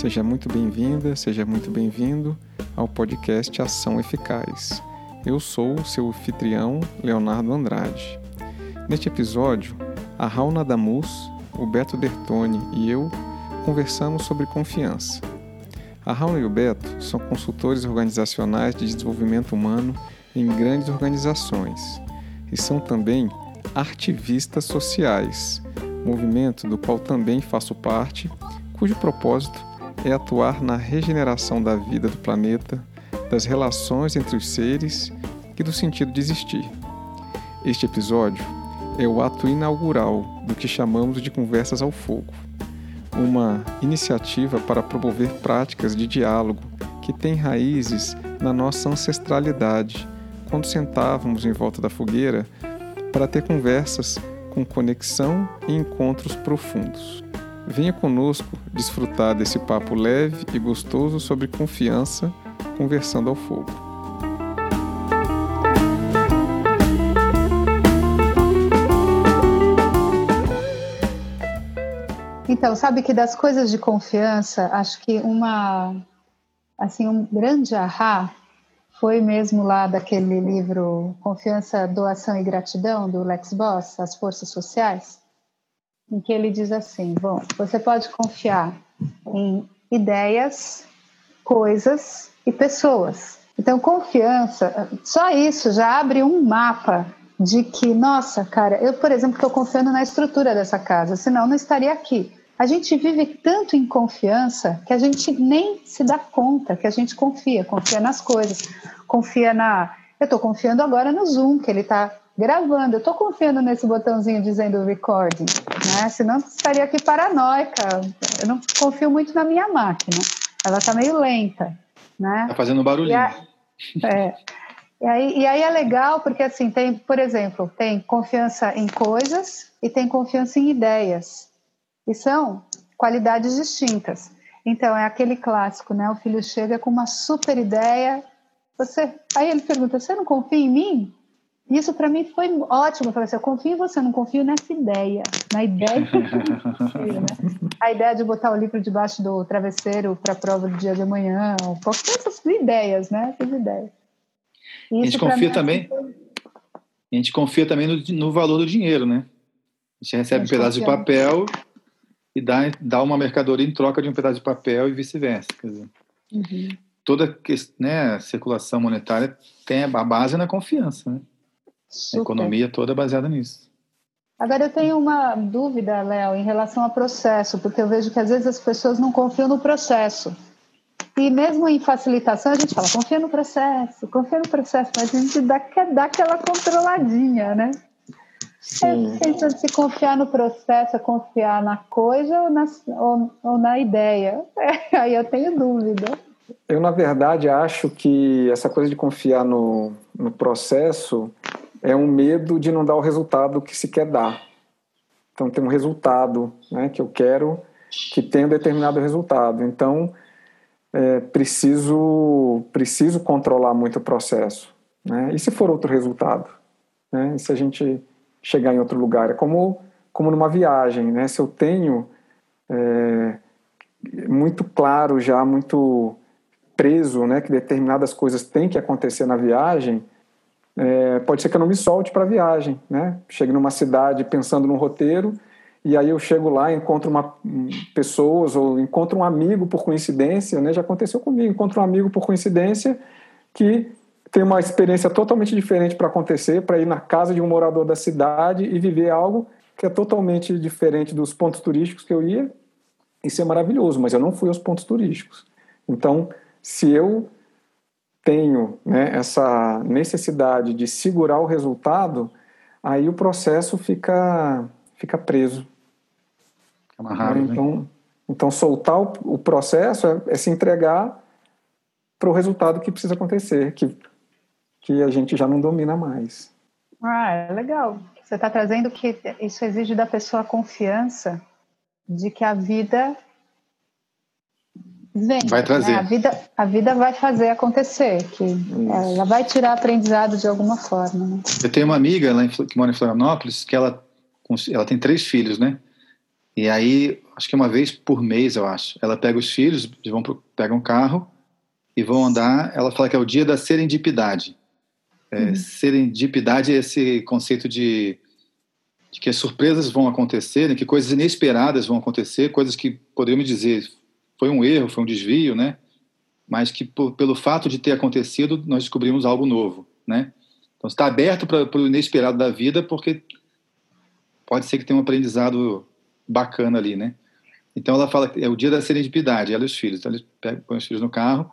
Seja muito bem-vinda, seja muito bem-vindo ao podcast Ação Eficaz. Eu sou o seu anfitrião, Leonardo Andrade. Neste episódio, a Rauna Damus, o Beto Bertoni e eu conversamos sobre confiança. A Rauna e o Beto são consultores organizacionais de desenvolvimento humano em grandes organizações e são também artivistas sociais, movimento do qual também faço parte, cujo propósito é atuar na regeneração da vida do planeta, das relações entre os seres e do sentido de existir. Este episódio é o ato inaugural do que chamamos de Conversas ao Fogo, uma iniciativa para promover práticas de diálogo que têm raízes na nossa ancestralidade, quando sentávamos em volta da fogueira para ter conversas com conexão e encontros profundos. Venha conosco desfrutar desse papo leve e gostoso sobre confiança, conversando ao fogo. Então, sabe que das coisas de confiança, acho que uma assim um grande ahá foi mesmo lá daquele livro Confiança, Doação e Gratidão do Lex Boss, As Forças Sociais em que ele diz assim: bom, você pode confiar em ideias, coisas e pessoas. Então, confiança, só isso já abre um mapa de que, nossa, cara, eu, por exemplo, estou confiando na estrutura dessa casa, senão não estaria aqui. A gente vive tanto em confiança que a gente nem se dá conta que a gente confia, confia nas coisas, confia na. Eu estou confiando agora no Zoom, que ele está gravando. Eu estou confiando nesse botãozinho dizendo recording, né? Senão estaria aqui paranoica. Eu não confio muito na minha máquina. Ela está meio lenta, né? Tá fazendo barulhinho. E, a, é, e, aí, e aí é legal porque assim tem, por exemplo, tem confiança em coisas e tem confiança em ideias. E são qualidades distintas. Então é aquele clássico, né? O filho chega com uma super ideia. Você, aí ele pergunta: "Você não confia em mim?" Isso para mim foi ótimo. Eu falei assim, eu confio em você, não confio nessa ideia. Na ideia que confio, né? A ideia de botar o livro debaixo do travesseiro para a prova do dia de amanhã, qualquer essas ideias, né? Essas ideias. a gente confia também. Foi... A gente confia também no, no, valor do dinheiro, né? A gente recebe a gente um pedaço confia. de papel e dá, dá uma mercadoria em troca de um pedaço de papel e vice-versa. Uhum. Toda né, circulação monetária tem a base na confiança, né? Super. A economia toda é baseada nisso. Agora eu tenho uma dúvida, Léo, em relação ao processo, porque eu vejo que às vezes as pessoas não confiam no processo. E mesmo em facilitação, a gente fala, confia no processo, confia no processo, mas a gente dá, dá aquela controladinha, né? Sim. É, se confiar no processo, é confiar na coisa ou na, ou, ou na ideia. É, aí eu tenho dúvida. Eu, na verdade, acho que essa coisa de confiar no, no processo é um medo de não dar o resultado que se quer dar. Então, tem um resultado né, que eu quero que tenha um determinado resultado. Então, é, preciso, preciso controlar muito o processo. Né? E se for outro resultado? Né? E se a gente chegar em outro lugar? É como, como numa viagem. Né? Se eu tenho é, muito claro já, muito preso, né, que determinadas coisas têm que acontecer na viagem, é, pode ser que eu não me solte para a viagem, né? Chegue numa cidade pensando num roteiro e aí eu chego lá, encontro uma pessoas ou encontro um amigo por coincidência, né? Já aconteceu comigo, encontro um amigo por coincidência que tem uma experiência totalmente diferente para acontecer, para ir na casa de um morador da cidade e viver algo que é totalmente diferente dos pontos turísticos que eu ia. Isso é maravilhoso, mas eu não fui aos pontos turísticos. Então, se eu tenho né, essa necessidade de segurar o resultado, aí o processo fica, fica preso. Amarrado, então, né? então, soltar o, o processo é, é, se entregar para o resultado que precisa acontecer, que, que a gente já não domina mais. Ah, é legal. Você está trazendo que isso exige da pessoa a confiança de que a vida Vem, vai trazer. Né? A, vida, a vida vai fazer acontecer, que ela vai tirar aprendizado de alguma forma. Né? Eu tenho uma amiga lá em, que mora em Florianópolis que ela, ela tem três filhos, né? E aí, acho que uma vez por mês, eu acho, ela pega os filhos, vão pro, pegam um carro e vão andar. Ela fala que é o dia da serendipidade. É, uhum. Serendipidade é esse conceito de, de, que as surpresas vão acontecer, né, que coisas inesperadas vão acontecer, coisas que poderíamos dizer foi um erro, foi um desvio, né? Mas que por, pelo fato de ter acontecido, nós descobrimos algo novo, né? Então está aberto para o inesperado da vida, porque pode ser que tenha um aprendizado bacana ali, né? Então ela fala que é o dia da serendipidade, ela e os filhos. Então eles pegam, põem os filhos no carro,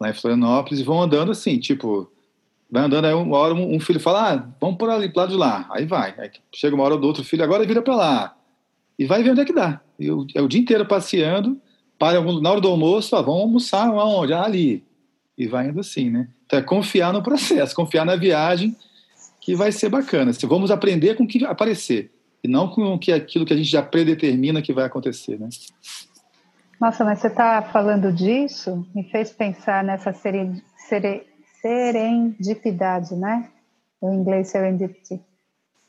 lá em Florianópolis, e vão andando assim, tipo, vai andando, aí uma hora um, filho fala, ah, vamos por ali, pro lado de lá. Aí vai. Aí chega uma hora do outro filho, agora vira para lá. E vai ver onde é que dá. E é o dia inteiro passeando, para algum, na hora do almoço, ah, vamos almoçar aonde? Ah, ali. E vai indo assim, né? Então é confiar no processo, confiar na viagem, que vai ser bacana. Se vamos aprender com o que aparecer e não com que aquilo que a gente já predetermina que vai acontecer, né? Nossa, mas você está falando disso, me fez pensar nessa seren, seren, serendipidade, né? O inglês serendipity,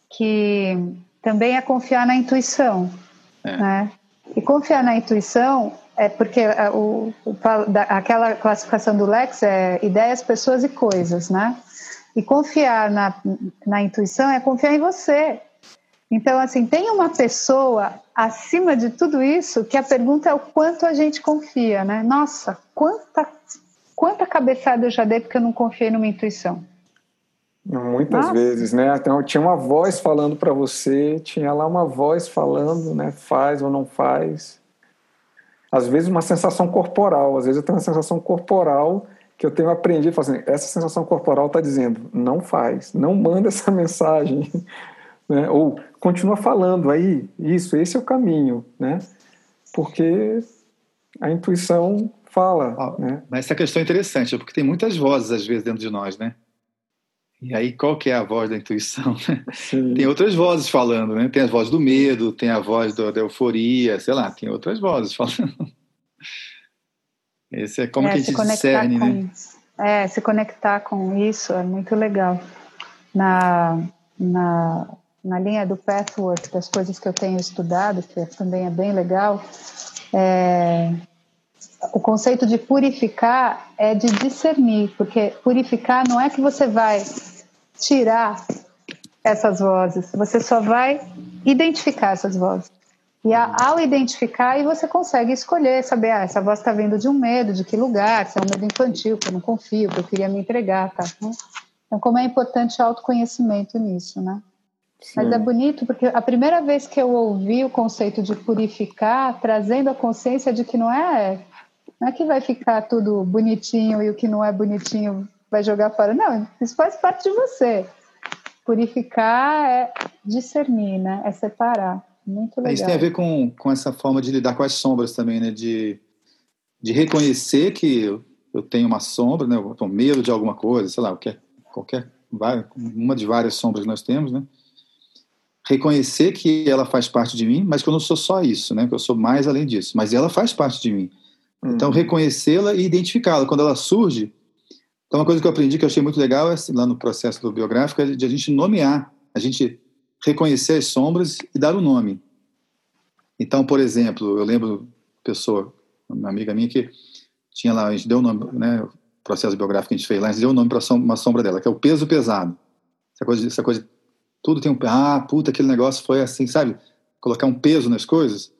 que também é confiar na intuição, é. né? E confiar na intuição é porque é, o, o, aquela classificação do Lex é ideias, pessoas e coisas, né? E confiar na, na intuição é confiar em você. Então, assim, tem uma pessoa acima de tudo isso que a pergunta é o quanto a gente confia, né? Nossa, quanta, quanta cabeçada eu já dei porque eu não confiei numa intuição. Muitas Nossa. vezes, né? Então, tinha uma voz falando para você, tinha lá uma voz falando, né? Faz ou não faz às vezes uma sensação corporal, às vezes eu tenho uma sensação corporal que eu tenho aprendido, assim, essa sensação corporal está dizendo, não faz, não manda essa mensagem, né? ou continua falando aí, isso, esse é o caminho, né? porque a intuição fala. Ah, né? Mas essa questão é interessante, porque tem muitas vozes às vezes dentro de nós, né? E aí, qual que é a voz da intuição? tem outras vozes falando, né? Tem a voz do medo, tem a voz do, da euforia, sei lá, tem outras vozes falando. Esse é como é, que a gente discerne, né? É, se conectar com isso é muito legal. Na, na, na linha do pathwork, das coisas que eu tenho estudado, que também é bem legal, é, o conceito de purificar é de discernir, porque purificar não é que você vai tirar essas vozes, você só vai identificar essas vozes. E ao identificar, aí você consegue escolher, saber, ah, essa voz está vindo de um medo, de que lugar, se é um medo infantil, que eu não confio, que eu queria me entregar, tá? Então, como é importante o autoconhecimento nisso, né? Sim. Mas é bonito porque a primeira vez que eu ouvi o conceito de purificar, trazendo a consciência de que não é, não é que vai ficar tudo bonitinho e o que não é bonitinho vai jogar fora. Não, isso faz parte de você. Purificar é discernir, né? É separar. Muito legal. Isso tem a ver com, com essa forma de lidar com as sombras também, né? De, de reconhecer que eu tenho uma sombra, né? Eu tenho medo de alguma coisa, sei lá, qualquer, qualquer uma de várias sombras que nós temos, né? Reconhecer que ela faz parte de mim, mas que eu não sou só isso, né? Que eu sou mais além disso. Mas ela faz parte de mim. Então, uhum. reconhecê-la e identificá-la. Quando ela surge, então, uma coisa que eu aprendi que eu achei muito legal é, assim, lá no processo do biográfico é de a gente nomear, a gente reconhecer as sombras e dar o um nome. Então, por exemplo, eu lembro pessoa, uma amiga minha que tinha lá, a gente deu o nome, né, o processo biográfico que a gente fez lá, a gente deu o nome para uma sombra dela, que é o peso pesado. Essa coisa, essa coisa, tudo tem um, ah, puta, aquele negócio foi assim, sabe? Colocar um peso nas coisas.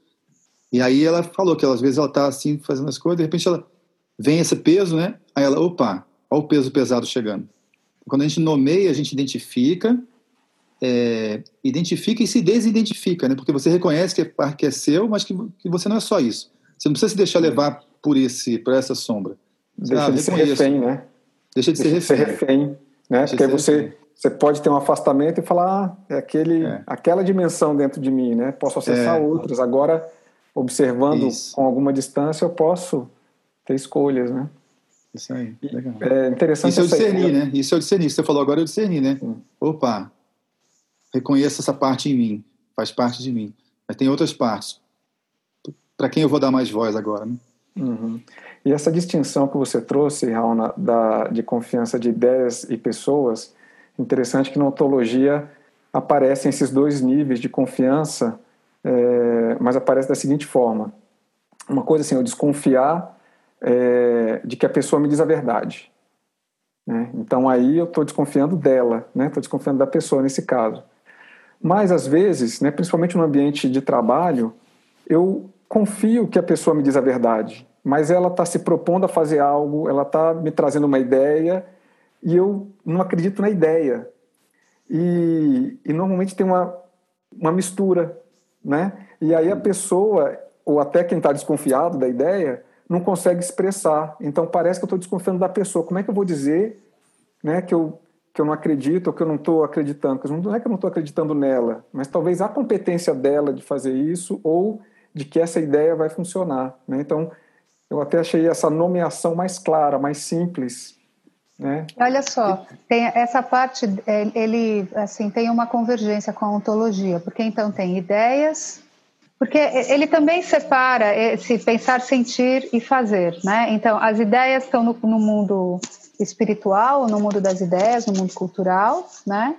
E aí ela falou que às vezes ela tá assim fazendo as coisas, de repente ela vem esse peso, né? Aí ela, opa, Olha o peso pesado chegando. Quando a gente nomeia, a gente identifica, é, identifica e se desidentifica, né? Porque você reconhece que é, que é seu, mas que, que, você não é só isso. Você não precisa se deixar levar por esse, por essa sombra. Deixa ah, de ser refém, né? Deixa de Deixa ser refém. De ser refém né? Deixa Porque você, refém. você pode ter um afastamento e falar, ah, é aquele, é. aquela dimensão dentro de mim, né? Posso acessar é. outras. Agora, observando isso. com alguma distância, eu posso ter escolhas, né? Isso aí, legal. É interessante. Isso é o discernir, né? Isso é o discernir. Você falou agora o discernir, né? Sim. Opa, reconheça essa parte em mim, faz parte de mim. Mas tem outras partes. Para quem eu vou dar mais voz agora, né? Uhum. E essa distinção que você trouxe, Raul, da, de confiança de ideias e pessoas, interessante que na ontologia aparecem esses dois níveis de confiança é, mas aparece da seguinte forma: uma coisa assim, eu desconfiar é, de que a pessoa me diz a verdade. Né? Então aí eu estou desconfiando dela, estou né? desconfiando da pessoa nesse caso. Mas às vezes, né, principalmente no ambiente de trabalho, eu confio que a pessoa me diz a verdade, mas ela está se propondo a fazer algo, ela está me trazendo uma ideia e eu não acredito na ideia. E, e normalmente tem uma, uma mistura, né? E aí a pessoa, ou até quem está desconfiado da ideia, não consegue expressar. Então parece que eu estou desconfiando da pessoa. Como é que eu vou dizer né, que, eu, que eu não acredito ou que eu não estou acreditando? Não é que eu não estou acreditando nela, mas talvez a competência dela de fazer isso ou de que essa ideia vai funcionar. Né? Então eu até achei essa nomeação mais clara, mais simples. Né? Olha só, tem essa parte, é, ele assim tem uma convergência com a ontologia, porque então tem ideias, porque ele também separa esse pensar, sentir e fazer, né? Então, as ideias estão no, no mundo espiritual, no mundo das ideias, no mundo cultural, né?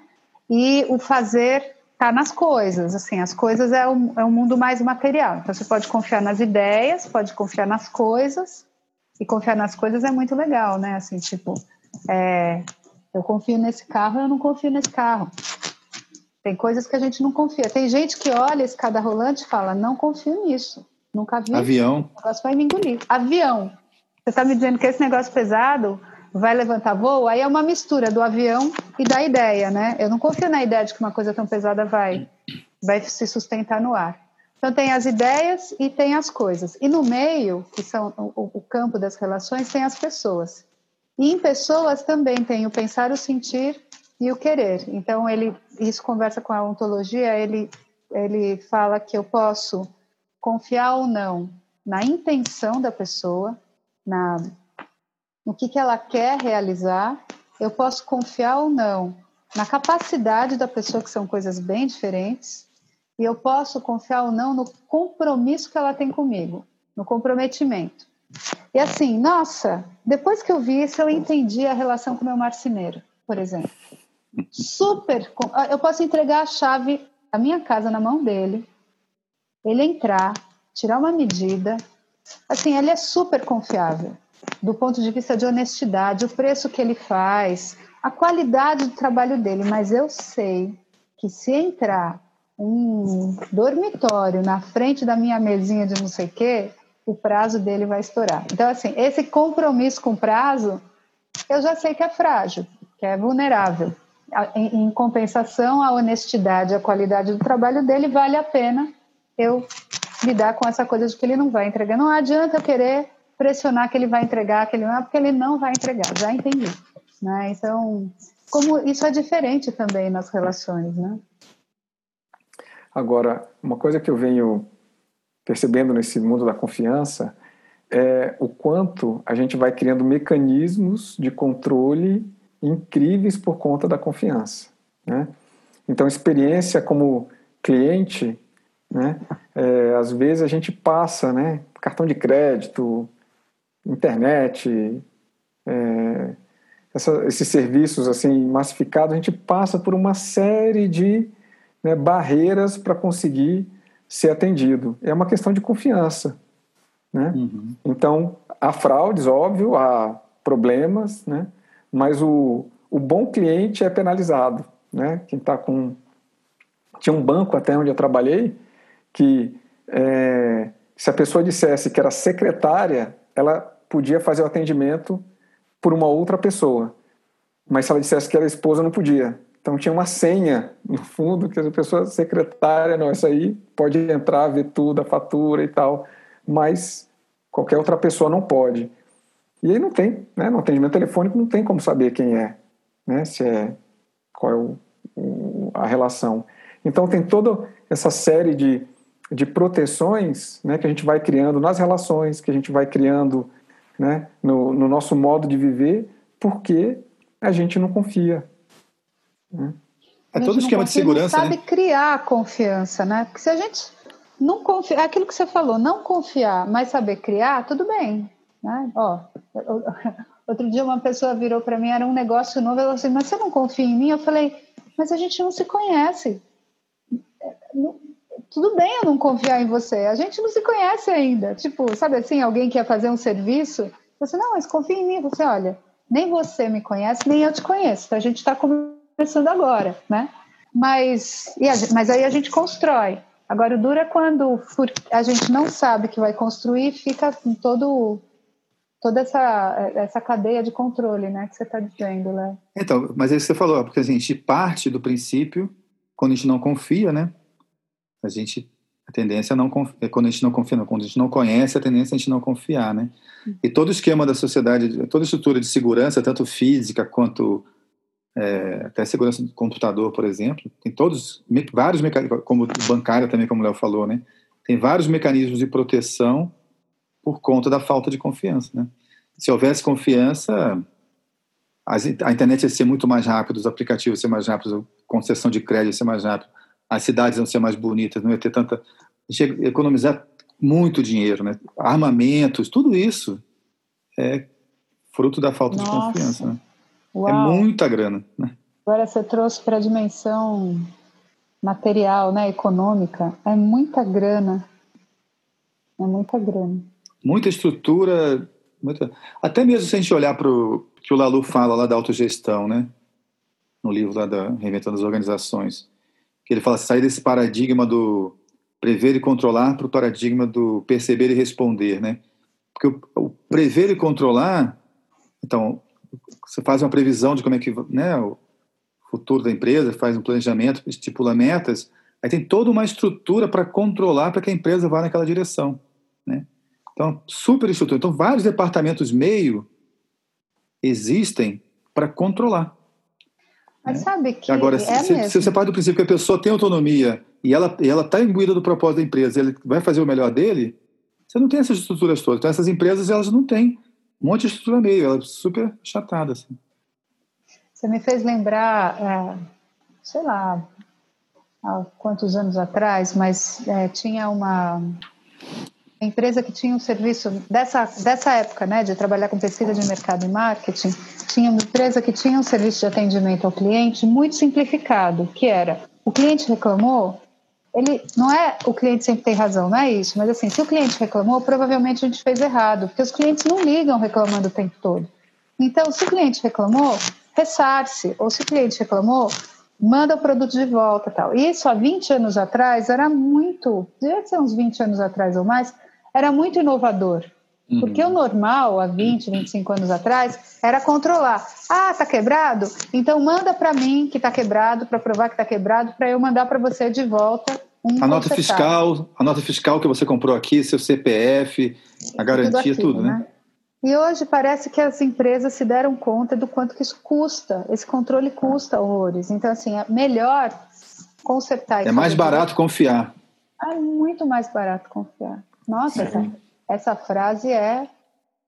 E o fazer está nas coisas, assim, as coisas é o, é o mundo mais material. Então, você pode confiar nas ideias, pode confiar nas coisas, e confiar nas coisas é muito legal, né? Assim, tipo, é, eu confio nesse carro, eu não confio nesse carro. Tem coisas que a gente não confia. Tem gente que olha a escada rolante e fala: não confio nisso. Nunca vi. Avião. O negócio vai me engolir. Avião. Você está me dizendo que esse negócio pesado vai levantar voo? Aí é uma mistura do avião e da ideia, né? Eu não confio na ideia de que uma coisa tão pesada vai, vai se sustentar no ar. Então tem as ideias e tem as coisas. E no meio, que são o, o campo das relações, tem as pessoas. E em pessoas também tem o pensar, o sentir e o querer. Então ele isso conversa com a ontologia, ele ele fala que eu posso confiar ou não na intenção da pessoa, na no que que ela quer realizar, eu posso confiar ou não na capacidade da pessoa, que são coisas bem diferentes, e eu posso confiar ou não no compromisso que ela tem comigo, no comprometimento. E assim, nossa, depois que eu vi isso, eu entendi a relação com o meu marceneiro, por exemplo super. Ah, eu posso entregar a chave da minha casa na mão dele, ele entrar, tirar uma medida. Assim, ele é super confiável do ponto de vista de honestidade, o preço que ele faz, a qualidade do trabalho dele. Mas eu sei que se entrar um dormitório na frente da minha mesinha de não sei o quê, o prazo dele vai estourar. Então, assim, esse compromisso com prazo, eu já sei que é frágil, que é vulnerável em, compensação, a honestidade, a qualidade do trabalho dele, vale a pena eu lidar com essa coisa de que ele não vai entregar. Não adianta eu querer pressionar que ele vai entregar, que ele não é, porque ele não vai entregar, já entendi. Né? Então, como isso é diferente também nas relações, né? Agora, uma coisa que eu venho percebendo nesse mundo da confiança é o quanto a gente vai criando mecanismos de controle incríveis por conta da confiança. Né? Então, experiência como cliente, né? É, às vezes a gente passa, né? Cartão de crédito, internet, é, essa, esses serviços assim massificados, a gente passa por uma série de né, barreiras para conseguir ser atendido. É uma questão de confiança. Né? Uhum. Então, há fraudes, óbvio, há problemas, né? Mas o, o bom cliente é penalizado. Né? Quem está com. Tinha um banco até onde eu trabalhei que é, se a pessoa dissesse que era secretária, ela podia fazer o atendimento por uma outra pessoa. Mas se ela dissesse que era esposa, não podia. Então tinha uma senha no fundo que a pessoa secretária, não, essa aí pode entrar, ver tudo, a fatura e tal, mas qualquer outra pessoa não pode. E aí não tem, né? No atendimento telefônico não tem como saber quem é, né? Se é qual é o, o, a relação. Então tem toda essa série de, de proteções, né? Que a gente vai criando nas relações, que a gente vai criando, né? No, no nosso modo de viver, porque a gente não confia. Né? É todo esquema de segurança, não sabe né? criar confiança, né? Porque se a gente não confia, é aquilo que você falou, não confiar, mas saber criar, tudo bem. Ó, outro dia uma pessoa virou para mim, era um negócio novo, ela disse, mas você não confia em mim? Eu falei, mas a gente não se conhece. tudo bem eu não confiar em você. A gente não se conhece ainda. Tipo, sabe assim, alguém quer fazer um serviço, você, não, mas confia em mim. Você, olha, nem você me conhece, nem eu te conheço. A gente está começando agora, né? Mas, a, mas aí a gente constrói. Agora, o duro é quando a gente não sabe que vai construir, fica com todo toda essa, essa cadeia de controle, né, que você está dizendo, Léo. Então, mas é isso que você falou, porque assim, a gente parte do princípio, quando a gente não confia, né, a gente, a tendência é não é quando a gente não confia, não, quando a gente não conhece, a tendência é a gente não confiar, né, e todo esquema da sociedade, toda estrutura de segurança, tanto física quanto é, até segurança do computador, por exemplo, tem todos, vários mecanismos, como bancária também, como o Léo falou, né? Tem vários mecanismos de proteção por conta da falta de confiança, né? Se houvesse confiança, a internet ia ser muito mais rápida, os aplicativos iam ser mais rápidos, a concessão de crédito ia ser mais rápida, as cidades iam ser mais bonitas, não ia ter tanta... A gente ia economizar muito dinheiro, né? Armamentos, tudo isso é fruto da falta Nossa. de confiança, né? É. É muita grana. Né? Agora você trouxe para a dimensão material, né, econômica, é muita grana. É muita grana. Muita estrutura, muita... até mesmo se a gente olhar para o que o Lalu fala lá da autogestão, né? No livro lá da Reinventando as Organizações, que ele fala sair desse paradigma do prever e controlar para o paradigma do perceber e responder, né? Porque o, o prever e controlar, então, você faz uma previsão de como é que né, o futuro da empresa, faz um planejamento, estipula metas, aí tem toda uma estrutura para controlar para que a empresa vá naquela direção. Então, super estrutura. Então, vários departamentos meio existem para controlar. Mas né? sabe que Agora, é se, se, você parte do princípio que a pessoa tem autonomia e ela e ela está imbuída do propósito da empresa, ele vai fazer o melhor dele, você não tem essas estruturas todas. Então, essas empresas elas não têm um monte de estrutura meio, ela é super chatada. Assim. Você me fez lembrar, é, sei lá, há quantos anos atrás, mas é, tinha uma empresa que tinha um serviço dessa, dessa época, né, de trabalhar com pesquisa de mercado e marketing, tinha uma empresa que tinha um serviço de atendimento ao cliente muito simplificado, que era o cliente reclamou, ele não é o cliente sempre tem razão, não é isso, mas assim, se o cliente reclamou, provavelmente a gente fez errado, porque os clientes não ligam reclamando o tempo todo. Então, se o cliente reclamou, ressarce, ou se o cliente reclamou, manda o produto de volta tal. Isso há 20 anos atrás era muito, deve ser uns 20 anos atrás ou mais, era muito inovador. Uhum. Porque o normal, há 20, 25 anos atrás, era controlar. Ah, tá quebrado? Então manda para mim que tá quebrado, para provar que tá quebrado, para eu mandar para você de volta um a nota fiscal, a nota fiscal que você comprou aqui, seu CPF, a garantia, tudo, aquilo, tudo né? né? E hoje parece que as empresas se deram conta do quanto que isso custa. Esse controle custa horrores. Então, assim, é melhor consertar. É mais barato confiar. É muito mais barato confiar. Nossa, essa, essa, frase é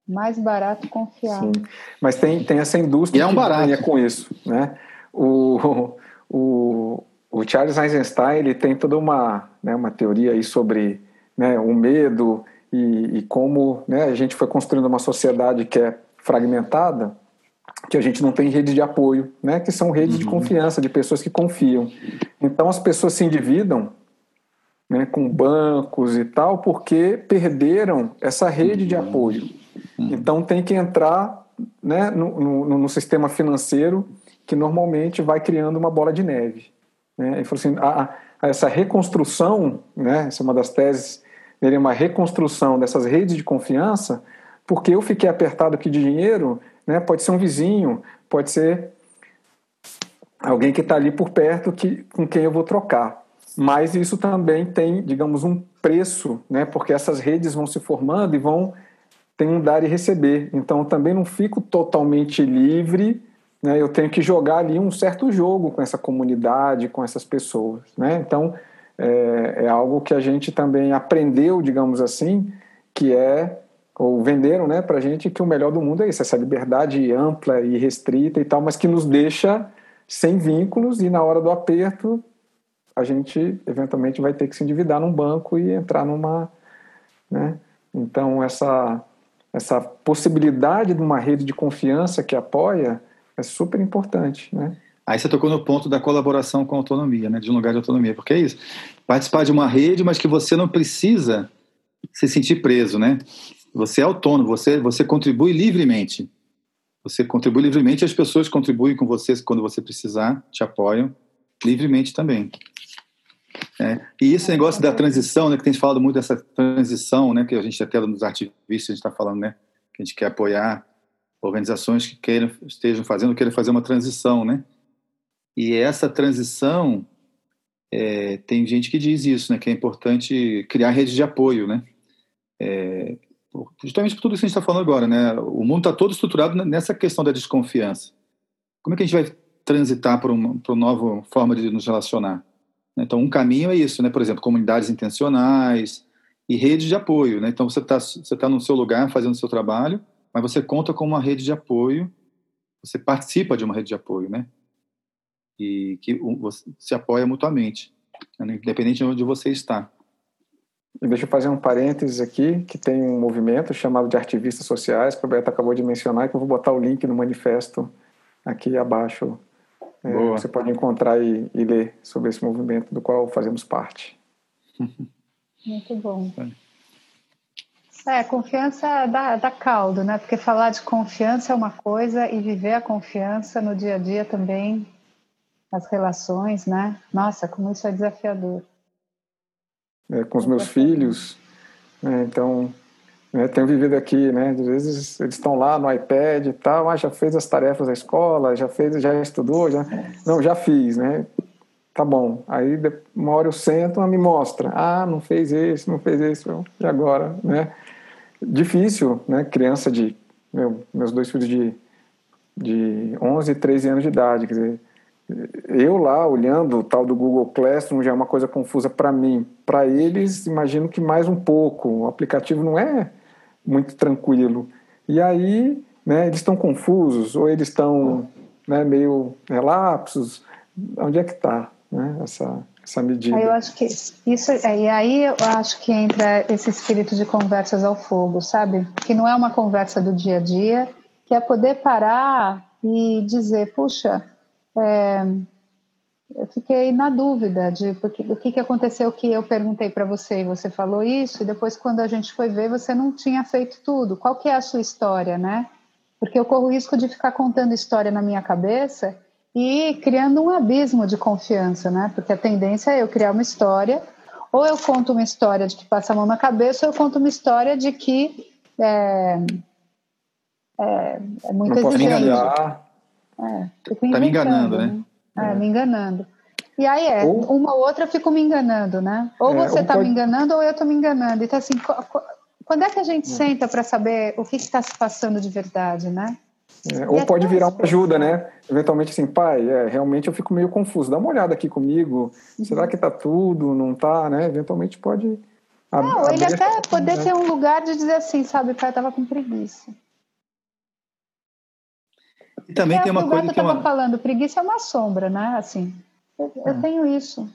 mais barato confiar. Sim. Mas tem, tem essa indústria e é um barato. que ganha com isso. Né? O, o, o Charles Eisenstein ele tem toda uma, né, uma teoria aí sobre né, o medo e, e como né, a gente foi construindo uma sociedade que é fragmentada, que a gente não tem redes de apoio, né, que são redes uhum. de confiança, de pessoas que confiam. Então as pessoas se endividam né, com bancos e tal, porque perderam essa rede de apoio. Uhum. Então tem que entrar né, no, no, no sistema financeiro que normalmente vai criando uma bola de neve. Né? Falou assim, a, a, essa reconstrução, né, essa é uma das teses, ele é uma reconstrução dessas redes de confiança, porque eu fiquei apertado aqui de dinheiro, né, pode ser um vizinho, pode ser alguém que está ali por perto que, com quem eu vou trocar. Mas isso também tem, digamos, um preço, né, porque essas redes vão se formando e vão tem um dar e receber. Então, também não fico totalmente livre né, eu tenho que jogar ali um certo jogo com essa comunidade, com essas pessoas. Né? Então, é, é algo que a gente também aprendeu, digamos assim, que é ou venderam né, para a gente que o melhor do mundo é isso, essa liberdade ampla e restrita e tal, mas que nos deixa sem vínculos e na hora do aperto a gente eventualmente vai ter que se endividar num banco e entrar numa, né? Então essa essa possibilidade de uma rede de confiança que apoia é super importante, né? Aí você tocou no ponto da colaboração com autonomia, né? De um lugar de autonomia. Porque é isso. Participar de uma rede, mas que você não precisa se sentir preso, né? Você é autônomo, você, você contribui livremente. Você contribui livremente, as pessoas contribuem com você quando você precisar, te apoiam livremente também. É. E esse negócio da transição, né, que tem falado muito dessa transição, né, que a gente até nos ativistas está falando, né, que a gente quer apoiar organizações que queiram, estejam fazendo, queiram fazer uma transição, né? E essa transição, é, tem gente que diz isso, né, que é importante criar redes de apoio, né? É, justamente por tudo isso que a gente está falando agora, né? O mundo está todo estruturado nessa questão da desconfiança. Como é que a gente vai transitar para uma, para uma nova forma de nos relacionar? Então, um caminho é isso, né? Por exemplo, comunidades intencionais e redes de apoio, né? Então, você está você tá no seu lugar fazendo o seu trabalho, mas você conta com uma rede de apoio, você participa de uma rede de apoio, né? E que você se apoia mutuamente, né? independente de onde você está. Deixa eu fazer um parênteses aqui, que tem um movimento chamado de ativistas sociais, que o Beto acabou de mencionar, que eu vou botar o link no manifesto aqui abaixo. É, você pode encontrar e, e, ler sobre esse movimento do qual fazemos parte. Muito bom. É, confiança dá, dá caldo, né? Porque falar de confiança é uma coisa e viver a confiança no dia a dia também, as relações, né? Nossa, como isso é desafiador é, com os meus filhos. Né? Então, né, tenho vivido aqui, né? Às vezes eles estão lá no iPad e tal, ah, já fez as tarefas da escola, já fez, já estudou, já não, já fiz, né? Tá bom. Aí uma hora eu sento, ela me mostra, ah, não fez isso, não fez isso, e agora, né? Difícil, né? Criança de meu, meus dois filhos de de 11 e 13 anos de idade, quer dizer, eu lá olhando o tal do Google Classroom já é uma coisa confusa para mim. Para eles, imagino que mais um pouco. O aplicativo não é muito tranquilo. E aí, né, eles estão confusos ou eles estão né, meio relapsos. Onde é que está né, essa, essa medida? Eu acho que isso, é, e aí eu acho que entra esse espírito de conversas ao fogo, sabe? Que não é uma conversa do dia a dia, que é poder parar e dizer, puxa, é, eu fiquei na dúvida de porque, o que, que aconteceu que eu perguntei para você e você falou isso, e depois quando a gente foi ver, você não tinha feito tudo. Qual que é a sua história, né? Porque eu corro o risco de ficar contando história na minha cabeça e criando um abismo de confiança, né? Porque a tendência é eu criar uma história, ou eu conto uma história de que passa a mão na cabeça, ou eu conto uma história de que é, é, é muito não exigente. É, tá me enganando, né? né? É, me enganando. E aí é, ou, uma ou outra eu fico me enganando, né? Ou é, você está pode... me enganando ou eu estou me enganando. Então, assim, quando é que a gente é. senta para saber o que está se passando de verdade, né? É, ou pode virar uma ajuda, né? Eventualmente assim, pai, é, realmente eu fico meio confuso. Dá uma olhada aqui comigo. Uhum. Será que está tudo? Não está, né? Eventualmente pode. Não, ele até poder né? ter um lugar de dizer assim, sabe, pai, estava com preguiça. E também é, tem uma coisa que, que eu estava falando, preguiça é uma sombra, né? Assim, eu, eu é. tenho isso,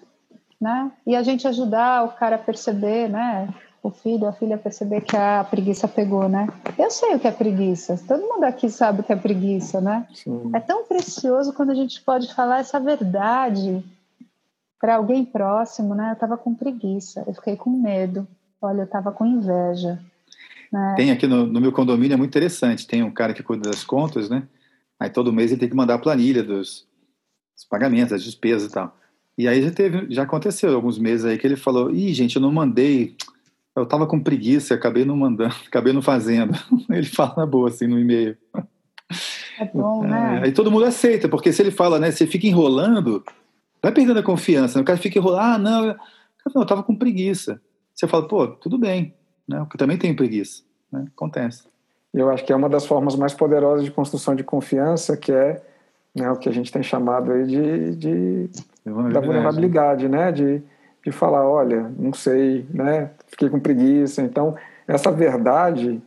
né? E a gente ajudar o cara a perceber, né? O filho, a filha a perceber que a preguiça pegou, né? Eu sei o que é preguiça. Todo mundo aqui sabe o que é preguiça, né? Sim. É tão precioso quando a gente pode falar essa verdade para alguém próximo, né? Eu estava com preguiça, eu fiquei com medo. Olha, eu estava com inveja. Né? Tem aqui no, no meu condomínio é muito interessante. Tem um cara que cuida das contas, né? Aí todo mês ele tem que mandar a planilha dos, dos pagamentos, das despesas e tal. E aí já teve, já aconteceu alguns meses aí que ele falou: "Ih, gente, eu não mandei, eu tava com preguiça, acabei não mandando, acabei não fazendo". Ele fala na boa assim no e-mail. É bom, né? É, aí todo mundo aceita, porque se ele fala, né, você fica enrolando, vai perdendo a confiança. Né? O cara fica enrolando, ah, não, eu, não, eu tava com preguiça. Você fala, pô, tudo bem, né? Eu também tenho preguiça, né? Acontece. Eu acho que é uma das formas mais poderosas de construção de confiança, que é né, o que a gente tem chamado aí de, de da vulnerabilidade, né? De, de falar, olha, não sei, né? Fiquei com preguiça. Então, essa verdade,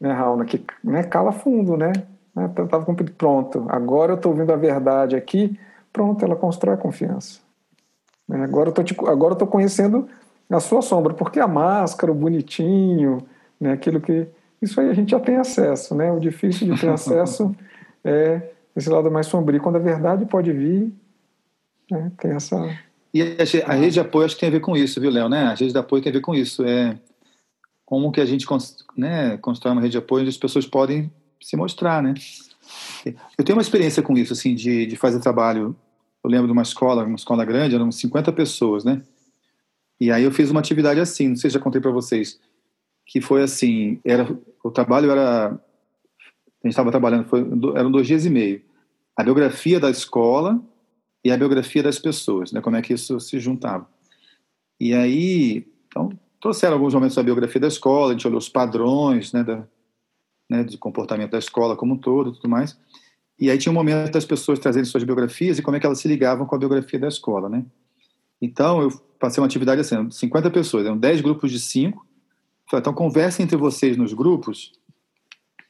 né, Raul, que né, cala fundo, né? né eu tava com pronto. Agora eu estou ouvindo a verdade aqui. Pronto, ela constrói a confiança. Né, agora eu tô te, agora eu tô conhecendo a sua sombra, porque a máscara, o bonitinho, né? Aquilo que isso aí a gente já tem acesso, né? O difícil de ter acesso é esse lado mais sombrio, quando a verdade pode vir, né? tem essa... E a, a, rede de apoio acho que tem a ver com isso, viu, Léo? Né? A rede de apoio tem a ver com isso. É como que a gente né, constrói uma rede de apoio onde as pessoas podem se mostrar, né? Eu tenho uma experiência com isso, assim, de, de fazer trabalho. Eu lembro de uma escola, uma escola grande, eram 50 pessoas, né? E aí eu fiz uma atividade assim, não sei se já contei para vocês, que foi assim, era o trabalho era a gente estava trabalhando, foi, eram dois dias e meio. A biografia da escola e a biografia das pessoas, né? Como é que isso se juntava. E aí, então, trouxeram alguns momentos da biografia da escola, a gente olhou os padrões, né, da, né, de comportamento da escola como um todo, tudo mais. E aí tinha um momento das pessoas trazendo suas biografias e como é que elas se ligavam com a biografia da escola, né? Então, eu passei uma atividade assim, 50 pessoas, eram 10 grupos de 5. Então, conversem entre vocês nos grupos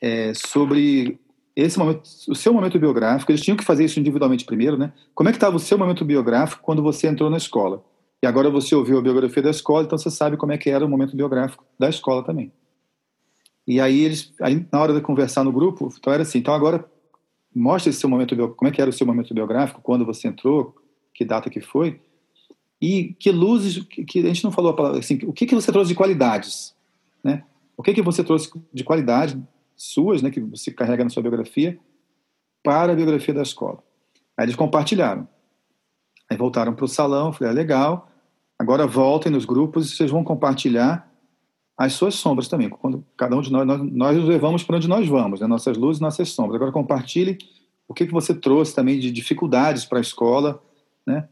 é, sobre esse momento, o seu momento biográfico. Eles tinham que fazer isso individualmente primeiro, né? Como é que estava o seu momento biográfico quando você entrou na escola? E agora você ouviu a biografia da escola, então você sabe como é que era o momento biográfico da escola também. E aí eles, aí na hora de conversar no grupo, então era assim, então agora mostra esse seu momento, como é que era o seu momento biográfico, quando você entrou, que data que foi, e que luzes, que a gente não falou a palavra, assim, o que, que você trouxe de qualidades, né? O que, que você trouxe de qualidade suas, né, que você carrega na sua biografia, para a biografia da escola. Aí eles compartilharam. Aí voltaram para o salão, falei, ah, legal, agora voltem nos grupos e vocês vão compartilhar as suas sombras também. Quando cada um de nós, nós, nós levamos para onde nós vamos, né? nossas luzes, nossas sombras. Agora compartilhe o que, que você trouxe também de dificuldades para a escola, né?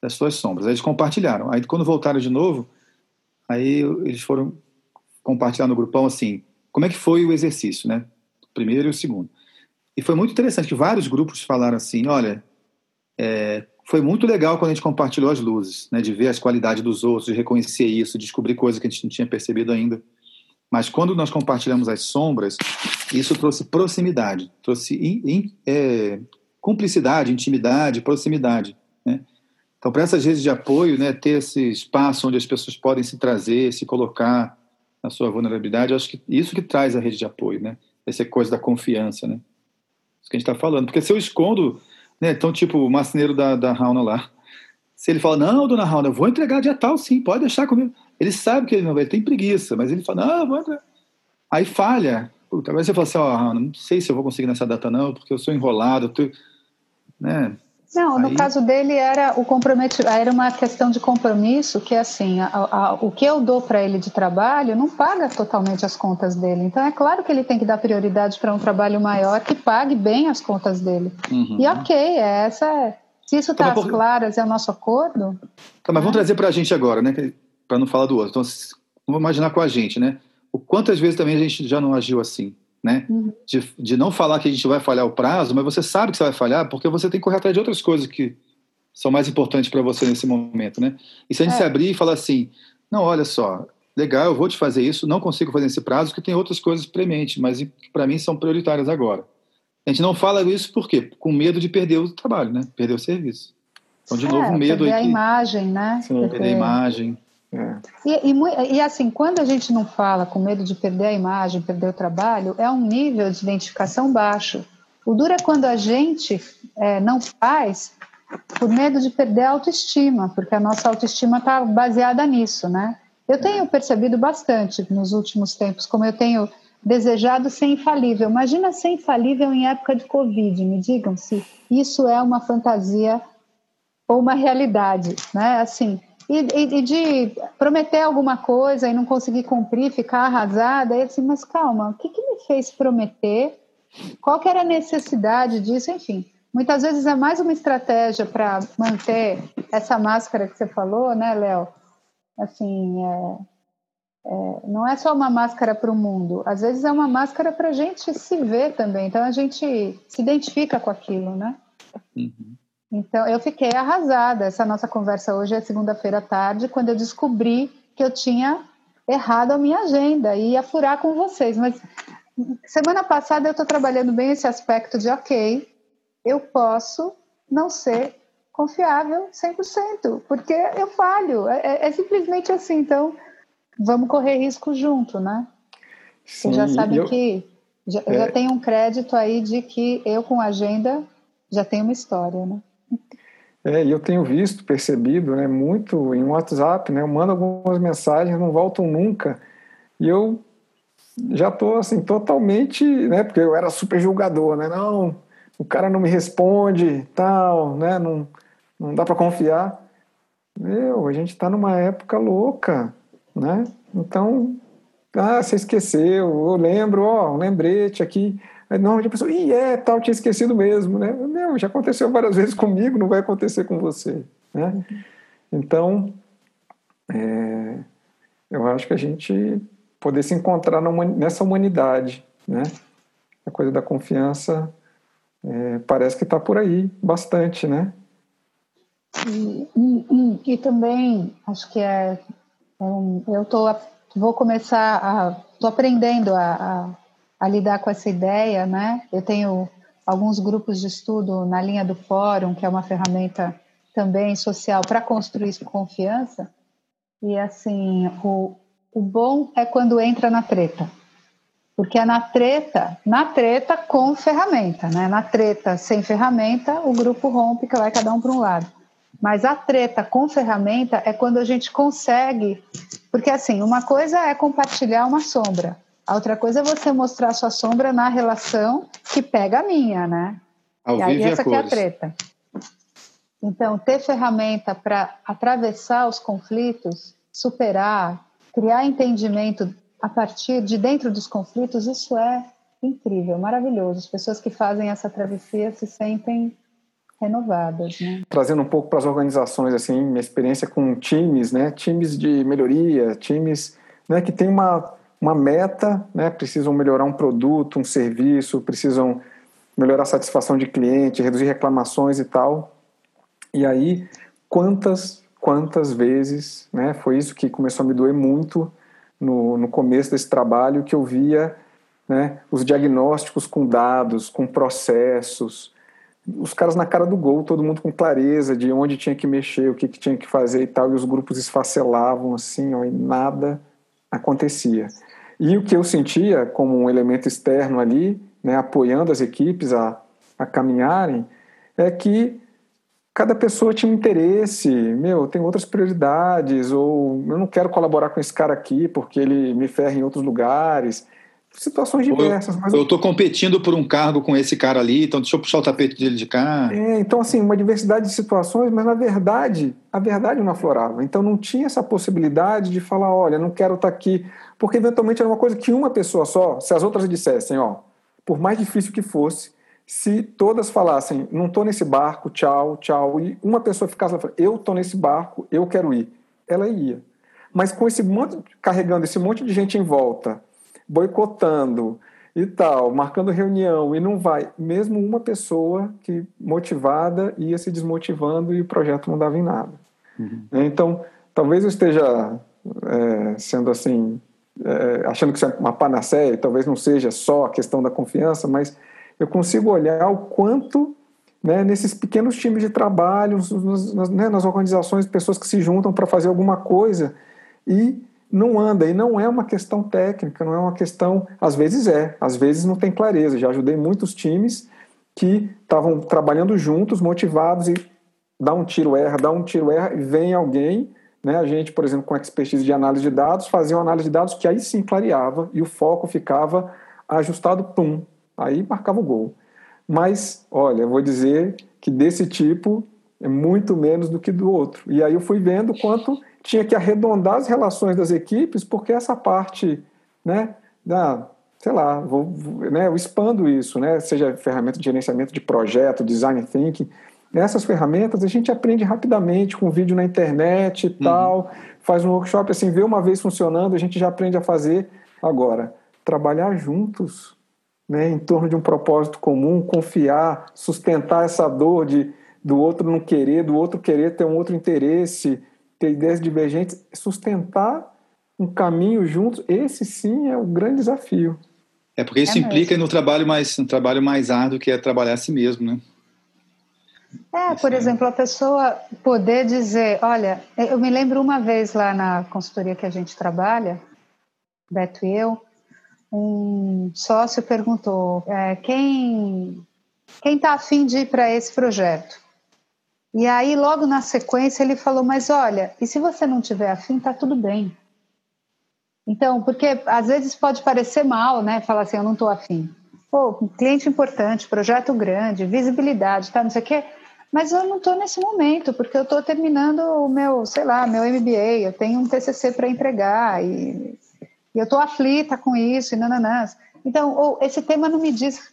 Das suas sombras. Aí eles compartilharam. Aí quando voltaram de novo, aí eles foram compartilhar no grupão assim, como é que foi o exercício, né? O primeiro e o segundo. E foi muito interessante que vários grupos falaram assim, olha, é, foi muito legal quando a gente compartilhou as luzes, né, de ver as qualidades dos outros, de reconhecer isso, descobrir coisas que a gente não tinha percebido ainda. Mas quando nós compartilhamos as sombras, isso trouxe proximidade, trouxe in, in, é, cumplicidade, intimidade, proximidade. Né? Então, para essas redes de apoio, né, ter esse espaço onde as pessoas podem se trazer, se colocar na sua vulnerabilidade, acho que isso que traz a rede de apoio, né? Essa coisa da confiança, né? Isso que a gente está falando. Porque se eu escondo né? Então, tipo, o marceneiro da, da Rauna lá, se ele fala, não, dona Rauna, eu vou entregar dia tal, sim, pode deixar comigo. Ele sabe que ele não vai, ele tem preguiça, mas ele fala, não, eu vou entregar. Aí falha. Puta, aí você fala assim, ó, oh, Rauna, não sei se eu vou conseguir nessa data não, porque eu sou enrolado, eu tô... né? Não, no caso dele era o comprometimento, era uma questão de compromisso que assim, a, a, o que eu dou para ele de trabalho não paga totalmente as contas dele. Então é claro que ele tem que dar prioridade para um trabalho maior que pague bem as contas dele. Uhum. E ok, é essa. Se isso está então, às claras, é o nosso acordo. Tá, mas vamos trazer para a gente agora, né? Para não falar do outro. Então, vamos imaginar com a gente, né? O quantas vezes também a gente já não agiu assim? Né? Uhum. De, de não falar que a gente vai falhar o prazo, mas você sabe que você vai falhar porque você tem que correr atrás de outras coisas que são mais importantes para você nesse momento, né? E se a gente é. se abrir e falar assim, não, olha só, legal, eu vou te fazer isso, não consigo fazer nesse prazo porque tem outras coisas premente, mas para mim são prioritárias agora. A gente não fala isso por quê? Com medo de perder o trabalho, né? Perder o serviço. Então, de é, novo, medo perder aí. a imagem, né? Sim, perder a imagem. É. E, e, e, assim, quando a gente não fala com medo de perder a imagem, perder o trabalho, é um nível de identificação baixo. O duro é quando a gente é, não faz por medo de perder a autoestima, porque a nossa autoestima está baseada nisso, né? Eu tenho percebido bastante nos últimos tempos, como eu tenho desejado ser infalível. Imagina ser infalível em época de Covid, me digam se isso é uma fantasia ou uma realidade, né? Assim, e, e, de prometer alguma coisa e não conseguir cumprir, ficar arrasada, e assim, mas calma, o que, que me fez prometer? Qual que era a necessidade disso? Enfim, muitas vezes é mais uma estratégia para manter essa máscara que você falou, né, Léo? Assim, é, é, não é só uma máscara para o mundo, às vezes é uma máscara para a gente se ver também, então a gente se identifica com aquilo, né? Uhum. Então, eu fiquei arrasada. Essa nossa conversa hoje é segunda-feira à tarde, quando eu descobri que eu tinha errado a minha agenda e ia furar com vocês. Mas semana passada eu estou trabalhando bem esse aspecto de, ok, eu posso não ser confiável 100%, porque eu falho. É, é, é simplesmente assim. Então, vamos correr risco junto, né? Sim, Vocês já sabem eu, que. Já, é. já tem um crédito aí de que eu com agenda já tenho uma história, né? É, e eu tenho visto, percebido, né, muito em WhatsApp, né, eu mando algumas mensagens, não voltam nunca, e eu já estou assim totalmente, né, porque eu era super julgador, né, não, o cara não me responde, tal, né, não, não dá para confiar. Meu, a gente está numa época louca, né? Então, ah, você esqueceu, eu lembro, ó, um lembrete aqui. Aí, não, a pessoa, ih, é, tal, tinha esquecido mesmo, né? Meu, já aconteceu várias vezes comigo, não vai acontecer com você, né? Então, é, eu acho que a gente poder se encontrar nessa humanidade, né? A coisa da confiança é, parece que está por aí bastante, né? E, e, e, também acho que é, é eu tô vou começar a tô aprendendo a, a, a, lidar com essa ideia, né? Eu tenho alguns grupos de estudo na linha do fórum, que é uma ferramenta também social para construir confiança. E assim, o, o bom é quando entra na treta. Porque é na treta, na treta com ferramenta, né? Na treta sem ferramenta, o grupo rompe, que vai cada um para um lado. Mas a treta com ferramenta é quando a gente consegue. Porque, assim, uma coisa é compartilhar uma sombra, a outra coisa é você mostrar a sua sombra na relação que pega a minha, né? Ao e aí, essa aqui é a treta. Então, ter ferramenta para atravessar os conflitos, superar, criar entendimento a partir de dentro dos conflitos, isso é incrível, maravilhoso. As pessoas que fazem essa travessia se sentem renovadas, né? Trazendo um pouco para as organizações, assim, minha experiência com times, né? Times de melhoria, times né, que tem uma, uma meta, né? Precisam melhorar um produto, um serviço, precisam melhorar a satisfação de cliente, reduzir reclamações e tal. E aí, quantas, quantas vezes, né? Foi isso que começou a me doer muito no, no começo desse trabalho, que eu via né, os diagnósticos com dados, com processos, os caras na cara do gol, todo mundo com clareza de onde tinha que mexer, o que, que tinha que fazer e tal, e os grupos esfacelavam assim, ó, e nada acontecia. E o que eu sentia como um elemento externo ali, né, apoiando as equipes a, a caminharem, é que cada pessoa tinha um interesse, meu, tem outras prioridades, ou eu não quero colaborar com esse cara aqui porque ele me ferra em outros lugares situações diversas. Mas eu estou competindo por um cargo com esse cara ali, então deixa eu puxar o tapete dele de cá. É, então, assim, uma diversidade de situações, mas na verdade, a verdade não aflorava. Então não tinha essa possibilidade de falar, olha, não quero estar tá aqui, porque eventualmente era uma coisa que uma pessoa só, se as outras dissessem, ó, por mais difícil que fosse, se todas falassem, não estou nesse barco, tchau, tchau, e uma pessoa ficasse lá, eu estou nesse barco, eu quero ir, ela ia. Mas com esse monte, carregando esse monte de gente em volta, boicotando e tal, marcando reunião e não vai, mesmo uma pessoa que motivada ia se desmotivando e o projeto não dava em nada. Uhum. Então, talvez eu esteja é, sendo assim, é, achando que isso é uma panaceia, talvez não seja só a questão da confiança, mas eu consigo olhar o quanto né, nesses pequenos times de trabalho, nas, né, nas organizações, pessoas que se juntam para fazer alguma coisa e não anda. E não é uma questão técnica, não é uma questão. Às vezes é, às vezes não tem clareza. Já ajudei muitos times que estavam trabalhando juntos, motivados, e dá um tiro, erra, dá um tiro, erra, e vem alguém. Né, a gente, por exemplo, com expertise de análise de dados, fazia uma análise de dados que aí sim clareava e o foco ficava ajustado, pum, aí marcava o gol. Mas, olha, eu vou dizer que desse tipo é muito menos do que do outro. E aí eu fui vendo quanto tinha que arredondar as relações das equipes, porque essa parte, né, da, sei lá, vou, vou, né, eu expando isso, né, seja ferramenta de gerenciamento de projeto, design thinking, essas ferramentas a gente aprende rapidamente com vídeo na internet e uhum. tal, faz um workshop assim, vê uma vez funcionando, a gente já aprende a fazer. Agora, trabalhar juntos, né, em torno de um propósito comum, confiar, sustentar essa dor de do outro não querer, do outro querer ter um outro interesse, ter ideias divergentes, sustentar um caminho juntos, esse sim é o grande desafio. É porque isso é implica no trabalho mais no trabalho mais árduo que é trabalhar a si mesmo, né? É, por exemplo, a pessoa poder dizer, olha, eu me lembro uma vez lá na consultoria que a gente trabalha, Beto e eu, um sócio perguntou é, quem quem está afim de ir para esse projeto. E aí, logo na sequência, ele falou: Mas olha, e se você não tiver afim, tá tudo bem. Então, porque às vezes pode parecer mal, né? Falar assim: Eu não estou afim. Pô, cliente importante, projeto grande, visibilidade, tá, não sei o quê. Mas eu não estou nesse momento, porque eu estou terminando o meu, sei lá, meu MBA, eu tenho um TCC para entregar e, e eu estou aflita com isso e nananás. Então, ou esse tema não me diz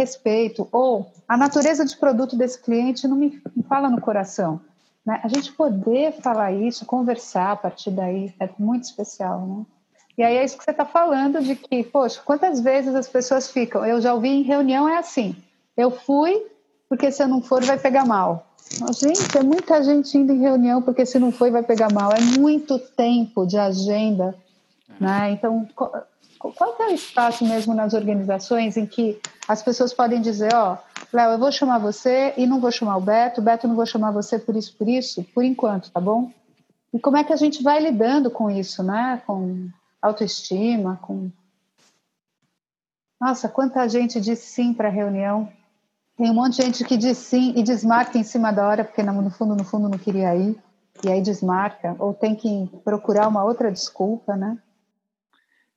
respeito, ou a natureza de produto desse cliente não me fala no coração. Né? A gente poder falar isso, conversar a partir daí, é muito especial, né? E aí é isso que você está falando, de que, poxa, quantas vezes as pessoas ficam, eu já ouvi em reunião, é assim, eu fui, porque se eu não for vai pegar mal. Gente, é muita gente indo em reunião porque se não for vai pegar mal. É muito tempo de agenda, né? Então, qual é o espaço mesmo nas organizações em que as pessoas podem dizer, ó, oh, Léo, eu vou chamar você e não vou chamar o Beto, Beto não vou chamar você por isso, por isso, por enquanto, tá bom? E como é que a gente vai lidando com isso, né? Com autoestima, com nossa, quanta gente diz sim para a reunião. Tem um monte de gente que diz sim e desmarca em cima da hora, porque no fundo, no fundo não queria ir, e aí desmarca, ou tem que procurar uma outra desculpa, né?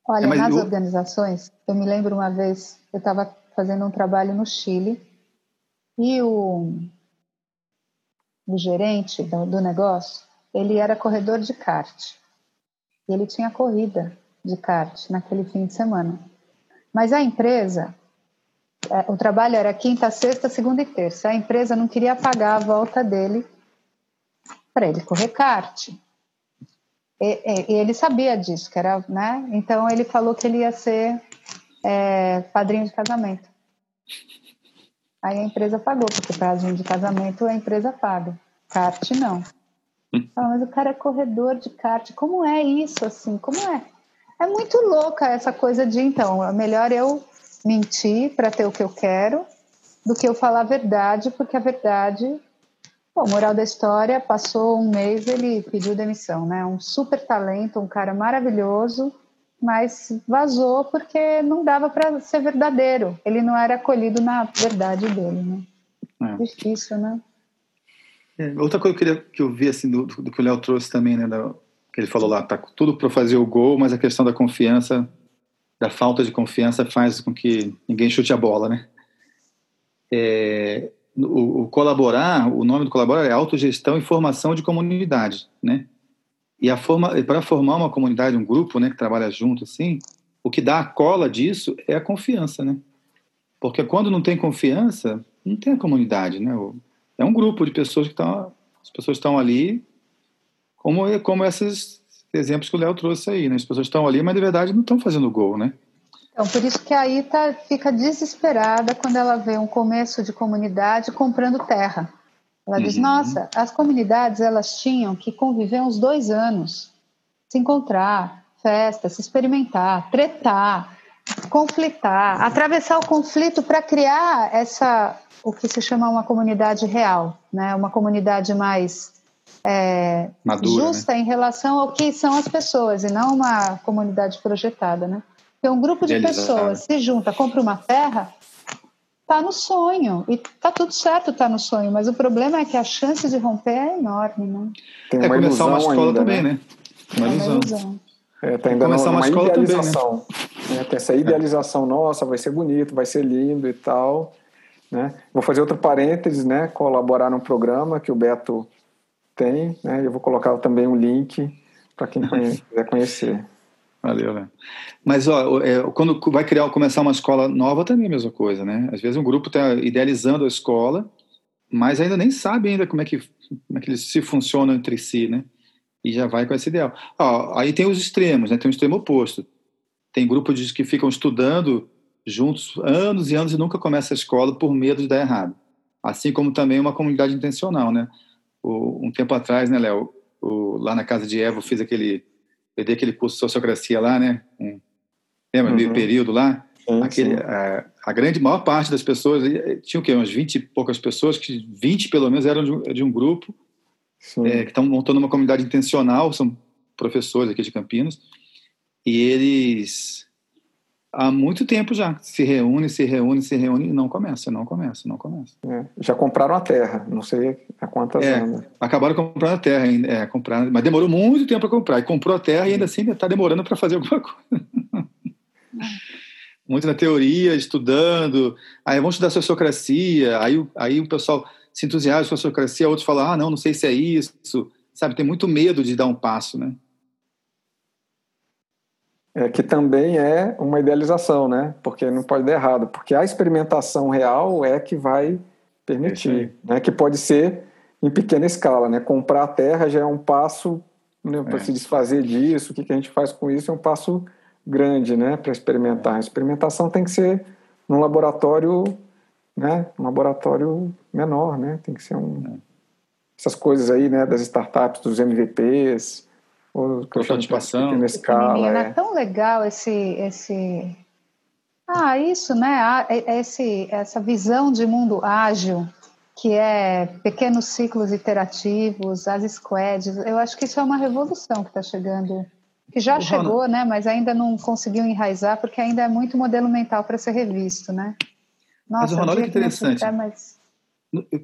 Olha, é, nas eu... organizações, eu me lembro uma vez, eu estava fazendo um trabalho no Chile e o, o gerente do, do negócio, ele era corredor de kart. E ele tinha corrida de kart naquele fim de semana. Mas a empresa, é, o trabalho era quinta, sexta, segunda e terça. A empresa não queria pagar a volta dele para ele correr kart. E, e, ele sabia disso, que era, né? Então ele falou que ele ia ser é, padrinho de casamento. Aí a empresa pagou, porque padrinho de casamento a empresa paga. Kart não. Ah, mas o cara é corredor de kart. Como é isso assim? Como é? É muito louca essa coisa de então, é melhor eu mentir para ter o que eu quero do que eu falar a verdade, porque a verdade Bom, moral da história, passou um mês, ele pediu demissão, né? Um super talento, um cara maravilhoso, mas vazou porque não dava para ser verdadeiro. Ele não era acolhido na verdade dele, né? É. Difícil, né? É, outra coisa que eu, queria, que eu vi assim do, do que o Léo trouxe também, né? Da, que ele falou lá, tá tudo para fazer o gol, mas a questão da confiança, da falta de confiança faz com que ninguém chute a bola, né? É, o, o, colaborar, o nome do colaborar é autogestão e formação de comunidade, né? E a forma, para formar uma comunidade, um grupo, né, que trabalha junto assim, o que dá a cola disso é a confiança, né? Porque quando não tem confiança, não tem a comunidade, né? É um grupo de pessoas que estão, as pessoas estão ali, como como esses exemplos que o Léo trouxe aí, né? As pessoas estão ali, mas de verdade não estão fazendo gol, né? Então, por isso que a Ita fica desesperada quando ela vê um começo de comunidade comprando terra. Ela diz: uhum. Nossa, as comunidades elas tinham que conviver uns dois anos, se encontrar, festa, se experimentar, tretar, conflitar, atravessar o conflito para criar essa o que se chama uma comunidade real, né? Uma comunidade mais é, Madura, justa né? em relação ao que são as pessoas e não uma comunidade projetada, né? Porque um grupo de pessoas se junta, compra uma terra, tá no sonho. E tá tudo certo, tá no sonho. Mas o problema é que a chance de romper é enorme, né? Tem uma é começar uma escola ainda, também, né? né? Uma, é ilusão. ilusão. É, tá ainda começar uma, uma escola idealização. Também, né? Tem essa idealização, nossa, vai ser bonito, vai ser lindo e tal. Né? Vou fazer outro parênteses, né? Colaborar num programa que o Beto tem, né? Eu vou colocar também um link para quem quiser conhecer. Valeu, né? Mas ó, é, quando vai criar, começar uma escola nova também é a mesma coisa, né? Às vezes um grupo está idealizando a escola, mas ainda nem sabe ainda como é que como é que eles se funcionam entre si, né? E já vai com esse ideal. Ó, aí tem os extremos, né? Tem o extremo oposto. Tem grupos que ficam estudando juntos anos e anos e nunca começa a escola por medo de dar errado. Assim como também uma comunidade intencional, né? O, um tempo atrás, né, Léo? Lá na casa de Eva, eu fiz aquele eu dei aquele curso de sociocracia lá, né? Um, lembra, uhum. meio período lá? Sim, aquele, sim. A, a, grande maior parte das pessoas, tinha o quê? Umas 20 e poucas pessoas, que 20 pelo menos eram de, de um grupo, é, que estão montando uma comunidade intencional, são professores aqui de Campinas, e eles há muito tempo já. Se reúne, se reúne, se reúne e não começa, não começa, não começa. É, já compraram a terra, não sei há quantas é, anos. Acabaram comprando a terra, é, compraram, mas demorou muito tempo para comprar. E comprou a terra e ainda assim está demorando para fazer alguma coisa. muito na teoria, estudando. Aí vamos estudar sociocracia. Aí, aí o pessoal se entusiasma com a sociocracia, outros falam, ah, não, não sei se é isso. Sabe, tem muito medo de dar um passo, né? É, que também é uma idealização, né? Porque não pode dar errado, porque a experimentação real é que vai permitir, né? Que pode ser em pequena escala, né? Comprar a terra já é um passo né, para é. se desfazer disso. O que, que a gente faz com isso é um passo grande, né? Para experimentar. A experimentação tem que ser num laboratório, né? Um laboratório menor, né? Tem que ser um é. essas coisas aí, né? Das startups, dos MVPs o prototipação. Na escala, Menina, é. é tão legal esse, esse... Ah, isso, né? Esse, essa visão de mundo ágil, que é pequenos ciclos iterativos, as squads. Eu acho que isso é uma revolução que está chegando, que já chegou, né? Mas ainda não conseguiu enraizar porque ainda é muito modelo mental para ser revisto, né? Nossa, mas o Ronaldo é interessante. Não, mas...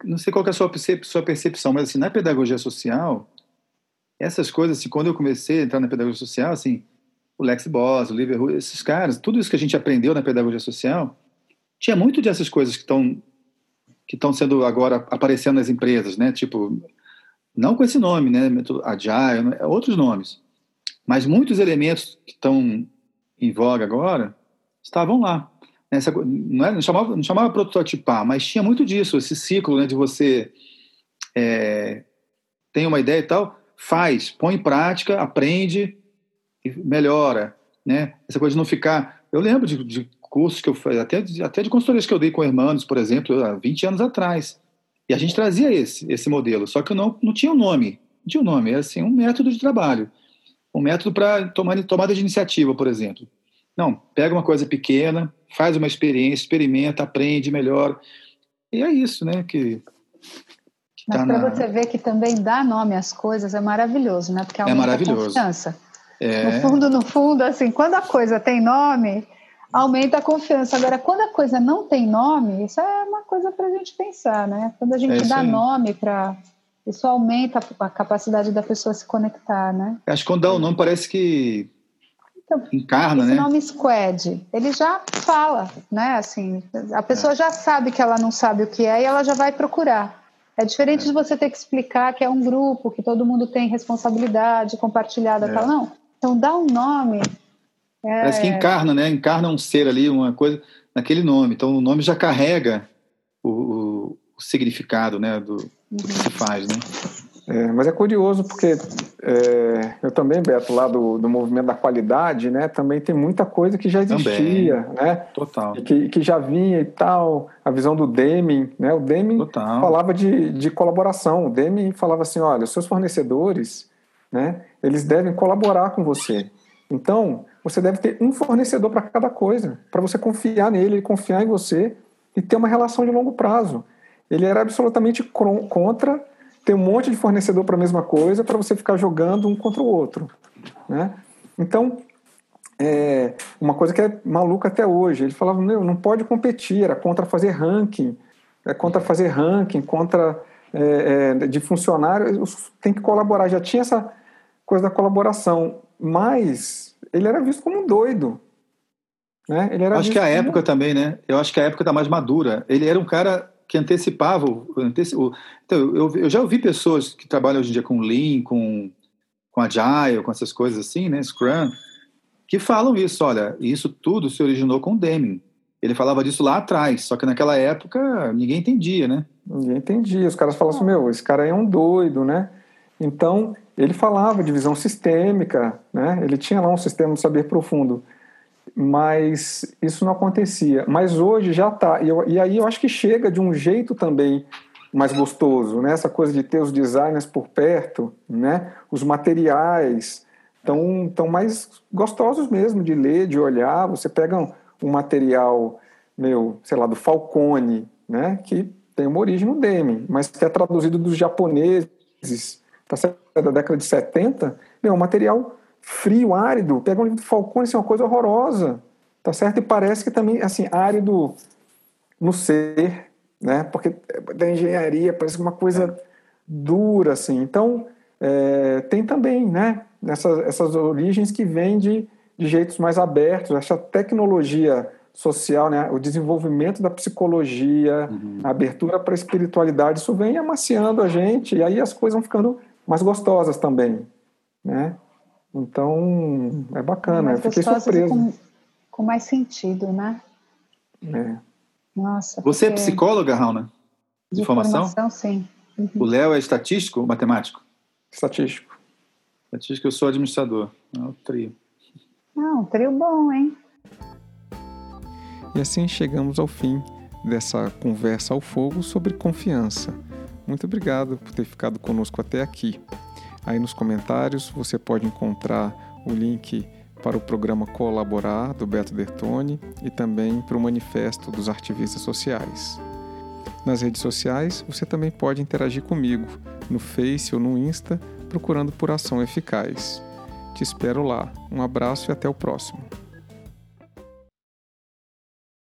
não sei qual é a sua percepção, mas assim, na pedagogia social, essas coisas, assim, quando eu comecei a entrar na pedagogia social, assim, o Lex Boss, o Liverpool, esses caras, tudo isso que a gente aprendeu na pedagogia social, tinha muito dessas coisas que estão que estão sendo agora aparecendo nas empresas, né? Tipo, não com esse nome, né? Agile, né? outros nomes, mas muitos elementos que estão em voga agora estavam lá. Nessa, não, é, não, chamava, não chamava prototipar, mas tinha muito disso, esse ciclo né, de você é, tem uma ideia e tal, faz, põe em prática, aprende e melhora, né? Essa coisa de não ficar... Eu lembro de, de cursos que eu fiz, até, até de consultorias que eu dei com irmãos, por exemplo, há 20 anos atrás. E a gente trazia esse, esse modelo, só que não, não tinha um nome. Não tinha um nome, era assim, um método de trabalho. Um método para tomada de iniciativa, por exemplo. Não, pega uma coisa pequena, faz uma experiência, experimenta, aprende, melhora. E é isso, né? Que mas tá para na... você ver que também dar nome às coisas é maravilhoso, né? Porque é aumenta é a confiança. É... No fundo, no fundo, assim, quando a coisa tem nome, aumenta a confiança. Agora, quando a coisa não tem nome, isso é uma coisa para a gente pensar, né? Quando a gente é dá aí. nome para isso aumenta a capacidade da pessoa se conectar, né? Acho que quando dá o nome parece que então, encarna, esse né? O nome squad, ele já fala, né? Assim, a pessoa é. já sabe que ela não sabe o que é e ela já vai procurar. É diferente de você ter que explicar que é um grupo, que todo mundo tem responsabilidade compartilhada. É. Tal. Não. Então, dá um nome. É... Parece que encarna, né? Encarna um ser ali, uma coisa, naquele nome. Então, o nome já carrega o, o, o significado, né? Do, do que se uhum. faz, né? É, mas é curioso porque é, eu também, Beto, lá do, do movimento da qualidade, né, também tem muita coisa que já existia, também. né? Total. Que, que já vinha e tal, a visão do Deming, né? O Deming Total. falava de, de colaboração. O Deming falava assim, olha, os seus fornecedores, né, eles devem colaborar com você. Então, você deve ter um fornecedor para cada coisa, para você confiar nele, confiar em você e ter uma relação de longo prazo. Ele era absolutamente contra ter um monte de fornecedor para a mesma coisa para você ficar jogando um contra o outro. Né? Então, é uma coisa que é maluca até hoje. Ele falava, meu, não pode competir, era contra fazer ranking, é contra fazer ranking, contra é, é, de funcionários, tem que colaborar. Já tinha essa coisa da colaboração, mas ele era visto como um doido. Né? Ele era acho que a época também, né? Eu acho que a época está mais madura. Ele era um cara que antecipava o, o então eu, eu, já ouvi pessoas que trabalham hoje em dia com Lean, com com Agile, com essas coisas assim, né, Scrum, que falam isso, olha, isso tudo se originou com Deming. Ele falava disso lá atrás, só que naquela época ninguém entendia, né? Ninguém entendia. Os caras falavam assim, meu, esse cara é um doido, né? Então, ele falava de visão sistêmica, né? Ele tinha lá um sistema de saber profundo mas isso não acontecia. Mas hoje já está. E, e, aí eu acho que chega de um jeito também mais gostoso, né? Essa coisa de ter os designers por perto, né? Os materiais estão tão mais gostosos mesmo de ler, de olhar. Você pega um, um material, meu, sei lá, do Falcone, né? Que tem uma origem no Deming, mas que é traduzido dos japoneses, tá certo? da década de 70, meu, um material frio, árido, pega um livro do Falcone, isso é uma coisa horrorosa. Tá certo? E parece que também, assim, árido no ser, né? Porque da engenharia parece uma coisa dura, assim. Então, é, tem também, né? Essas, essas origens que vêm de, de jeitos mais abertos. Essa tecnologia social, né? O desenvolvimento da psicologia, uhum. a abertura para a espiritualidade, isso vem amaciando a gente e aí as coisas vão ficando mais gostosas também, né? Então, é bacana, mais eu fiquei surpreso. Com, com, mais sentido, né? É. Nossa. Você é psicóloga, Rauna? De, de formação? formação? sim. Uhum. O Léo é estatístico ou matemático? Estatístico. Estatístico, eu sou administrador. É o trio. Não, um trio bom, hein? E assim chegamos ao fim dessa conversa ao fogo sobre confiança. Muito obrigado por ter ficado conosco até aqui. Aí nos comentários você pode encontrar o link para o programa Colaborar do Beto Dertoni e também para o Manifesto dos Ativistas Sociais. Nas redes sociais você também pode interagir comigo, no Face ou no Insta, procurando por Ação Eficaz. Te espero lá. Um abraço e até o próximo.